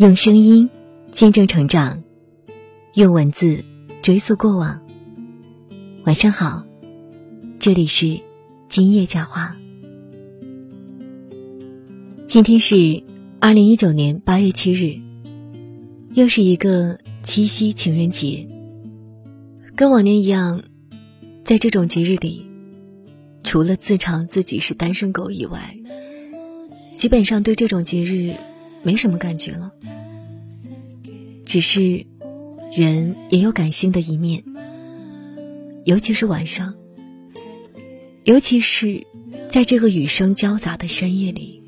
用声音见证成长，用文字追溯过往。晚上好，这里是今夜佳话。今天是二零一九年八月七日，又是一个七夕情人节。跟往年一样，在这种节日里，除了自嘲自己是单身狗以外，基本上对这种节日没什么感觉了。只是，人也有感性的一面，尤其是晚上，尤其是在这个雨声交杂的深夜里，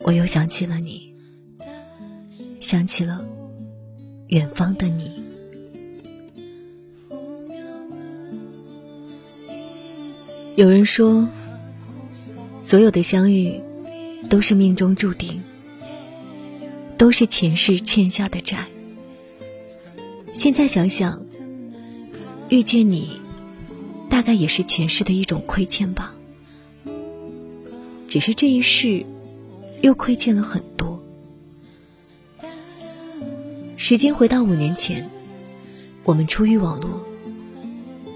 我又想起了你，想起了远方的你。有人说，所有的相遇都是命中注定。都是前世欠下的债。现在想想，遇见你，大概也是前世的一种亏欠吧。只是这一世，又亏欠了很多。时间回到五年前，我们初遇网络，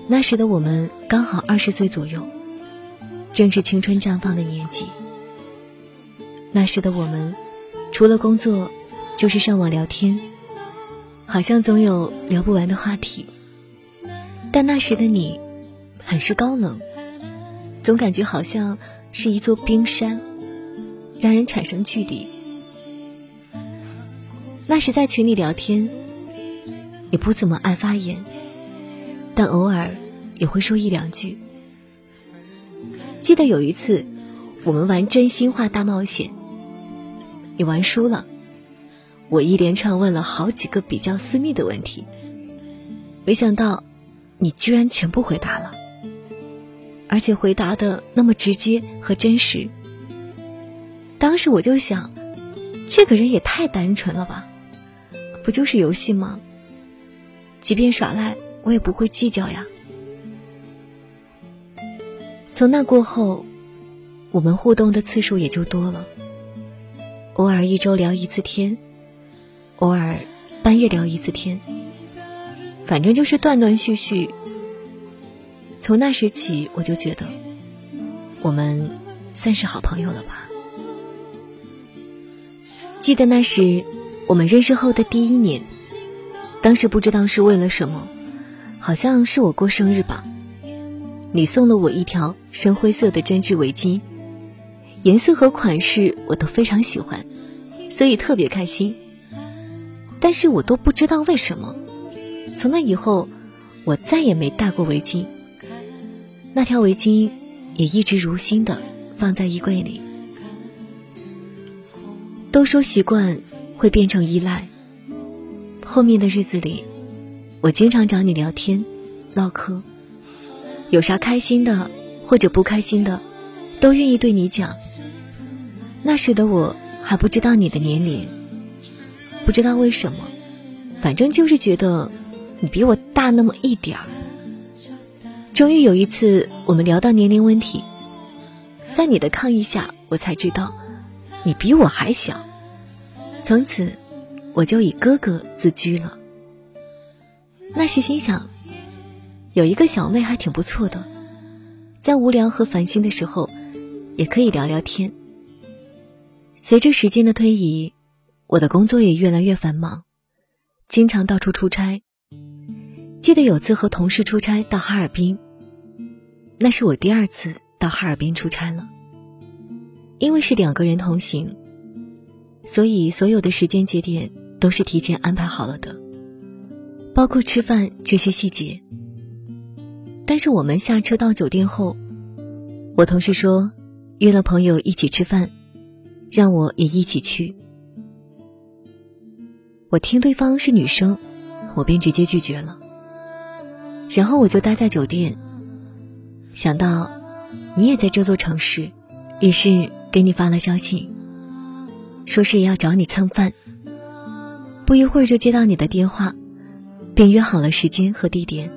那时的我们刚好二十岁左右，正是青春绽放的年纪。那时的我们。除了工作，就是上网聊天，好像总有聊不完的话题。但那时的你，很是高冷，总感觉好像是一座冰山，让人产生距离。那时在群里聊天，也不怎么爱发言，但偶尔也会说一两句。记得有一次，我们玩真心话大冒险。你玩输了，我一连串问了好几个比较私密的问题，没想到你居然全部回答了，而且回答的那么直接和真实。当时我就想，这个人也太单纯了吧，不就是游戏吗？即便耍赖，我也不会计较呀。从那过后，我们互动的次数也就多了。偶尔一周聊一次天，偶尔半夜聊一次天，反正就是断断续续。从那时起，我就觉得我们算是好朋友了吧。记得那时我们认识后的第一年，当时不知道是为了什么，好像是我过生日吧，你送了我一条深灰色的针织围巾。颜色和款式我都非常喜欢，所以特别开心。但是我都不知道为什么，从那以后，我再也没戴过围巾。那条围巾也一直如新的放在衣柜里。都说习惯会变成依赖。后面的日子里，我经常找你聊天、唠嗑，有啥开心的或者不开心的。都愿意对你讲。那时的我还不知道你的年龄，不知道为什么，反正就是觉得你比我大那么一点儿。终于有一次，我们聊到年龄问题，在你的抗议下，我才知道你比我还小。从此，我就以哥哥自居了。那时心想，有一个小妹还挺不错的，在无聊和烦心的时候。也可以聊聊天。随着时间的推移，我的工作也越来越繁忙，经常到处出差。记得有次和同事出差到哈尔滨，那是我第二次到哈尔滨出差了。因为是两个人同行，所以所有的时间节点都是提前安排好了的，包括吃饭这些细节。但是我们下车到酒店后，我同事说。约了朋友一起吃饭，让我也一起去。我听对方是女生，我便直接拒绝了。然后我就待在酒店，想到你也在这座城市，于是给你发了消息，说是要找你蹭饭。不一会儿就接到你的电话，便约好了时间和地点。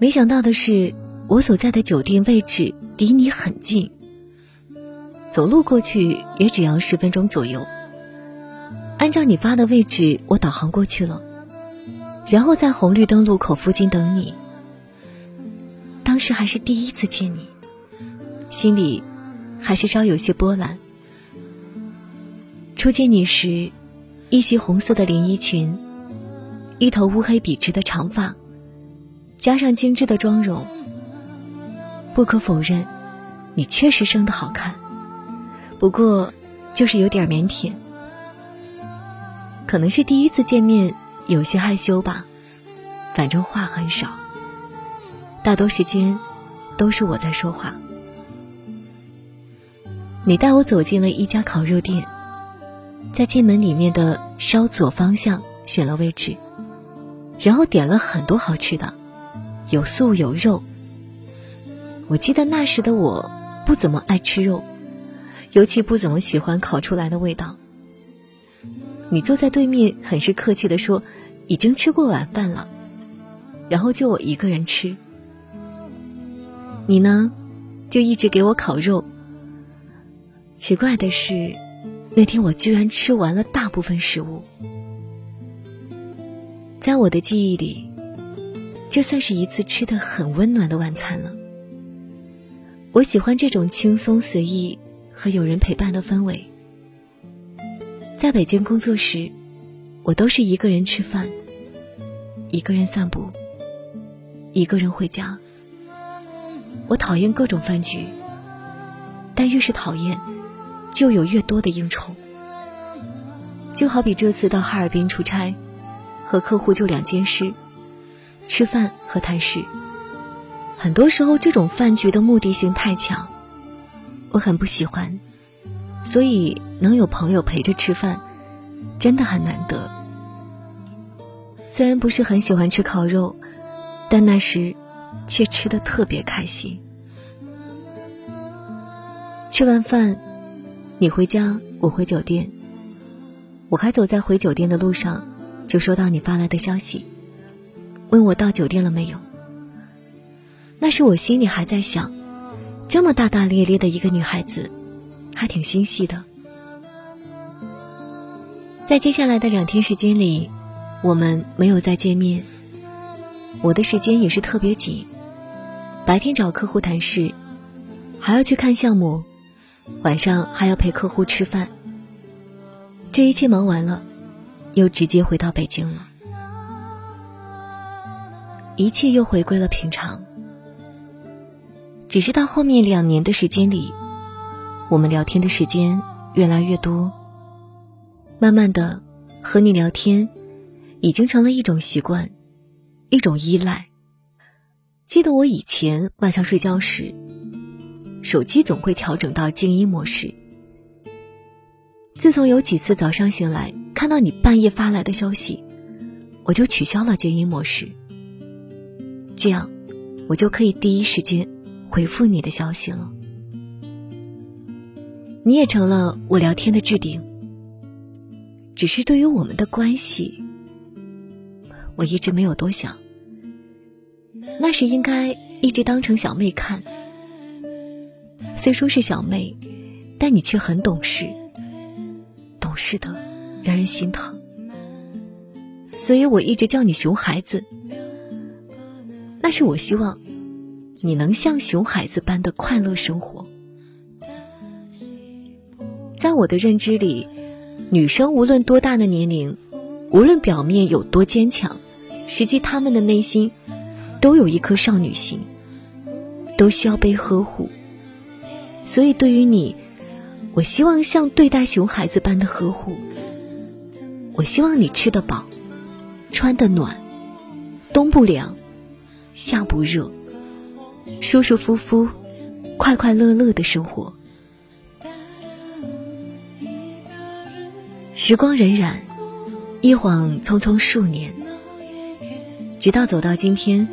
没想到的是，我所在的酒店位置。离你很近，走路过去也只要十分钟左右。按照你发的位置，我导航过去了，然后在红绿灯路口附近等你。当时还是第一次见你，心里还是稍有些波澜。初见你时，一袭红色的连衣裙，一头乌黑笔直的长发，加上精致的妆容。不可否认，你确实生得好看，不过就是有点腼腆。可能是第一次见面，有些害羞吧，反正话很少。大多时间都是我在说话。你带我走进了一家烤肉店，在进门里面的稍左方向选了位置，然后点了很多好吃的，有素有肉。我记得那时的我不怎么爱吃肉，尤其不怎么喜欢烤出来的味道。你坐在对面，很是客气的说：“已经吃过晚饭了。”然后就我一个人吃。你呢，就一直给我烤肉。奇怪的是，那天我居然吃完了大部分食物。在我的记忆里，这算是一次吃的很温暖的晚餐了。我喜欢这种轻松随意和有人陪伴的氛围。在北京工作时，我都是一个人吃饭，一个人散步，一个人回家。我讨厌各种饭局，但越是讨厌，就有越多的应酬。就好比这次到哈尔滨出差，和客户就两件事：吃饭和谈事。很多时候，这种饭局的目的性太强，我很不喜欢。所以能有朋友陪着吃饭，真的很难得。虽然不是很喜欢吃烤肉，但那时却吃的特别开心。吃完饭，你回家，我回酒店。我还走在回酒店的路上，就收到你发来的消息，问我到酒店了没有。那时我心里还在想，这么大大咧咧的一个女孩子。还挺心细的。在接下来的两天时间里，我们没有再见面。我的时间也是特别紧，白天找客户谈事，还要去看项目，晚上还要陪客户吃饭。这一切忙完了，又直接回到北京了，一切又回归了平常。只是到后面两年的时间里。我们聊天的时间越来越多，慢慢的，和你聊天已经成了一种习惯，一种依赖。记得我以前晚上睡觉时，手机总会调整到静音模式。自从有几次早上醒来看到你半夜发来的消息，我就取消了静音模式，这样我就可以第一时间回复你的消息了。你也成了我聊天的置顶。只是对于我们的关系，我一直没有多想。那时应该一直当成小妹看。虽说是小妹，但你却很懂事，懂事的让人心疼。所以我一直叫你熊孩子。那是我希望你能像熊孩子般的快乐生活。在我的认知里，女生无论多大的年龄，无论表面有多坚强，实际她们的内心都有一颗少女心，都需要被呵护。所以，对于你，我希望像对待熊孩子般的呵护。我希望你吃得饱，穿得暖，冬不凉，夏不热，舒舒服服，快快乐乐的生活。时光荏苒，一晃匆匆数年，直到走到今天。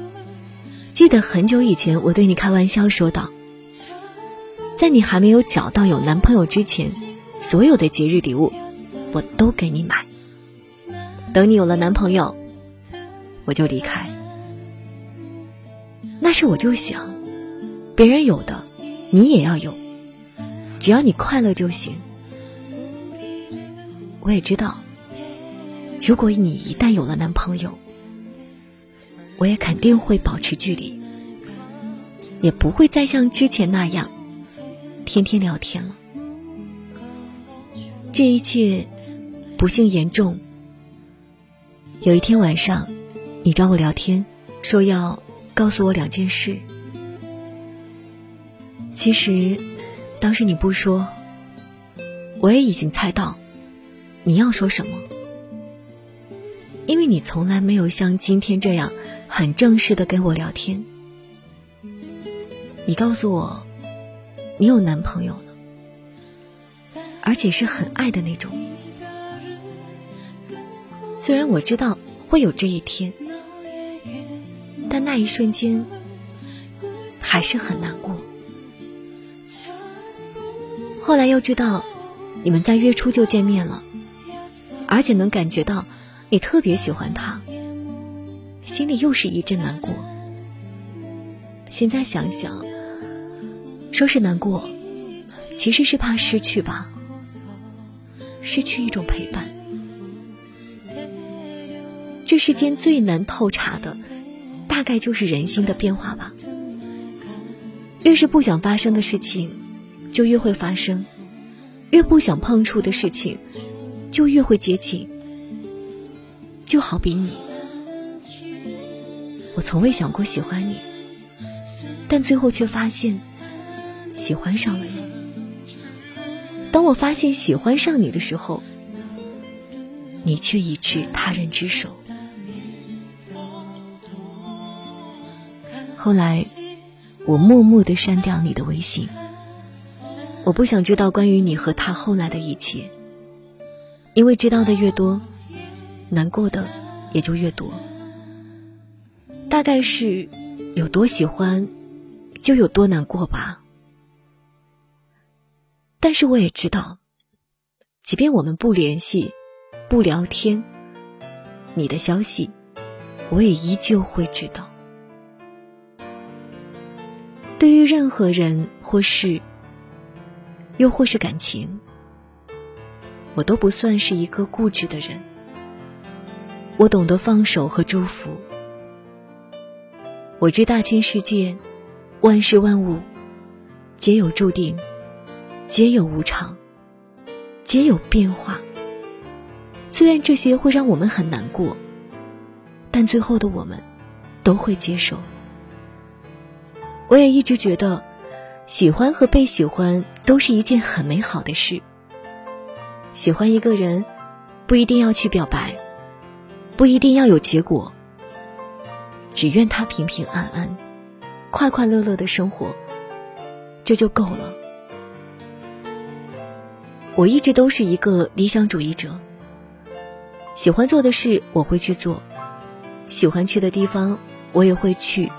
记得很久以前，我对你开玩笑说道：“在你还没有找到有男朋友之前，所有的节日礼物我都给你买。等你有了男朋友，我就离开。”那时我就想，别人有的，你也要有。只要你快乐就行。我也知道，如果你一旦有了男朋友，我也肯定会保持距离，也不会再像之前那样天天聊天了。这一切不幸严重。有一天晚上，你找我聊天，说要告诉我两件事。其实，当时你不说，我也已经猜到你要说什么，因为你从来没有像今天这样很正式的跟我聊天。你告诉我，你有男朋友了，而且是很爱的那种。虽然我知道会有这一天，但那一瞬间还是很难过。后来又知道，你们在月初就见面了，而且能感觉到你特别喜欢他，心里又是一阵难过。现在想想，说是难过，其实是怕失去吧，失去一种陪伴。这世间最难透查的，大概就是人心的变化吧。越是不想发生的事情。就越会发生，越不想碰触的事情，就越会接近。就好比你，我从未想过喜欢你，但最后却发现喜欢上了你。当我发现喜欢上你的时候，你却已至他人之手。后来，我默默的删掉你的微信。我不想知道关于你和他后来的一切，因为知道的越多，难过的也就越多。大概是有多喜欢，就有多难过吧。但是我也知道，即便我们不联系、不聊天，你的消息我也依旧会知道。对于任何人或事。又或是感情，我都不算是一个固执的人。我懂得放手和祝福。我知大千世界，万事万物，皆有注定，皆有无常，皆有变化。虽然这些会让我们很难过，但最后的我们都会接受。我也一直觉得。喜欢和被喜欢都是一件很美好的事。喜欢一个人，不一定要去表白，不一定要有结果，只愿他平平安安、快快乐乐的生活，这就够了。我一直都是一个理想主义者，喜欢做的事我会去做，喜欢去的地方我也会去，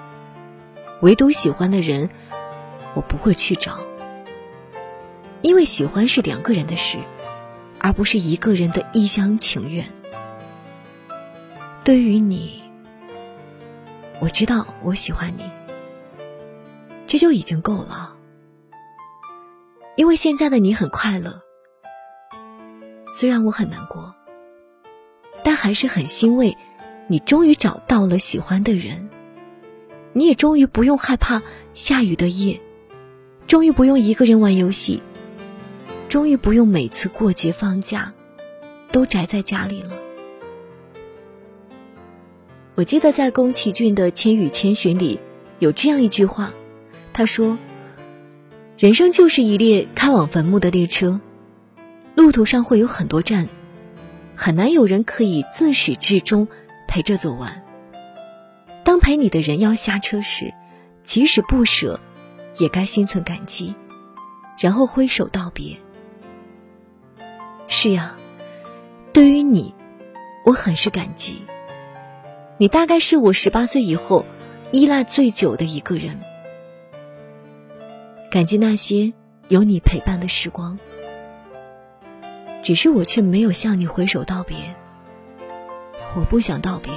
唯独喜欢的人。我不会去找，因为喜欢是两个人的事，而不是一个人的一厢情愿。对于你，我知道我喜欢你，这就已经够了。因为现在的你很快乐，虽然我很难过，但还是很欣慰，你终于找到了喜欢的人，你也终于不用害怕下雨的夜。终于不用一个人玩游戏，终于不用每次过节放假都宅在家里了。我记得在宫崎骏的《千与千寻》里有这样一句话，他说：“人生就是一列开往坟墓的列车，路途上会有很多站，很难有人可以自始至终陪着走完。当陪你的人要下车时，即使不舍。”也该心存感激，然后挥手道别。是呀，对于你，我很是感激。你大概是我十八岁以后依赖最久的一个人。感激那些有你陪伴的时光，只是我却没有向你挥手道别。我不想道别，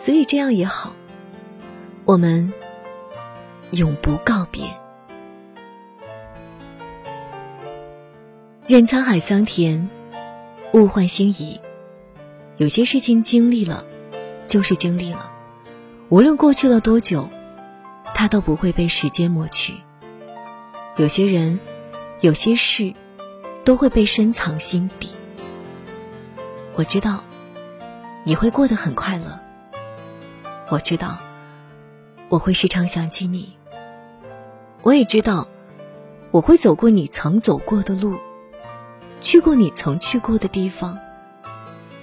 所以这样也好，我们。永不告别。任沧海桑田，物换星移。有些事情经历了，就是经历了，无论过去了多久，它都不会被时间抹去。有些人，有些事，都会被深藏心底。我知道，你会过得很快乐。我知道，我会时常想起你。我也知道，我会走过你曾走过的路，去过你曾去过的地方。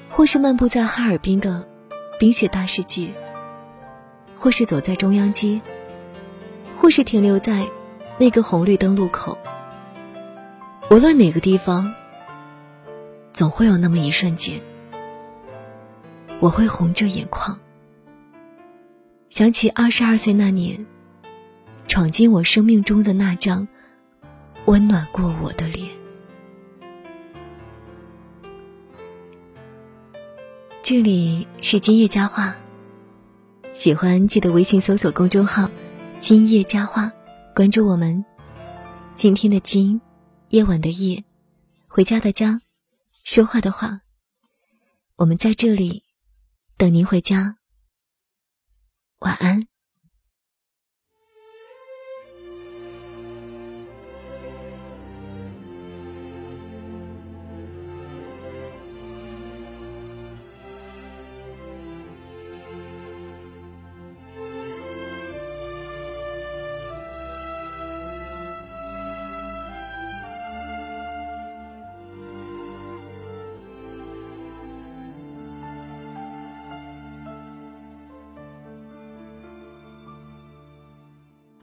或是漫步在哈尔滨的冰雪大世界，或是走在中央街，或是停留在那个红绿灯路口。无论哪个地方，总会有那么一瞬间，我会红着眼眶，想起二十二岁那年，闯进我生命中的那张温暖过我的脸。这里是今夜佳话，喜欢记得微信搜索公众号“今夜佳话”，关注我们。今天的今，夜晚的夜，回家的家，说话的话，我们在这里等您回家。晚安。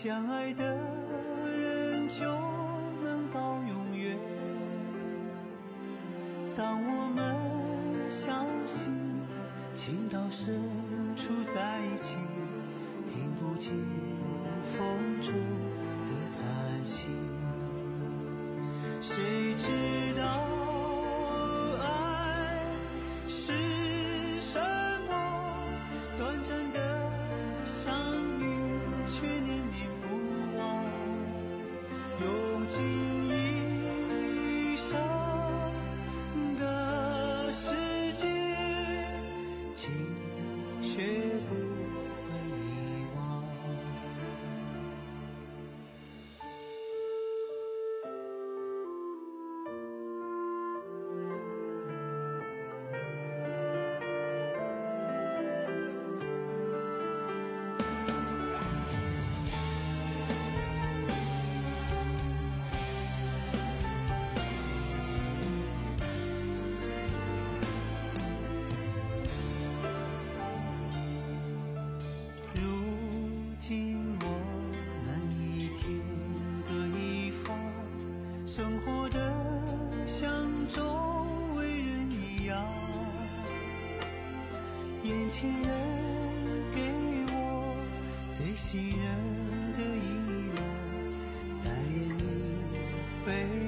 相爱的人就生周围人一样，眼前人给我最信任的依赖，但愿你被。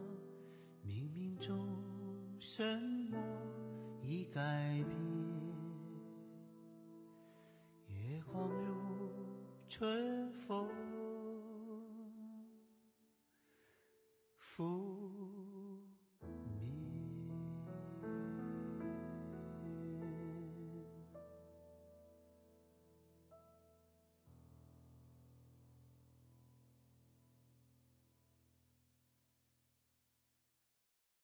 什么已改变？月光如春风。拂。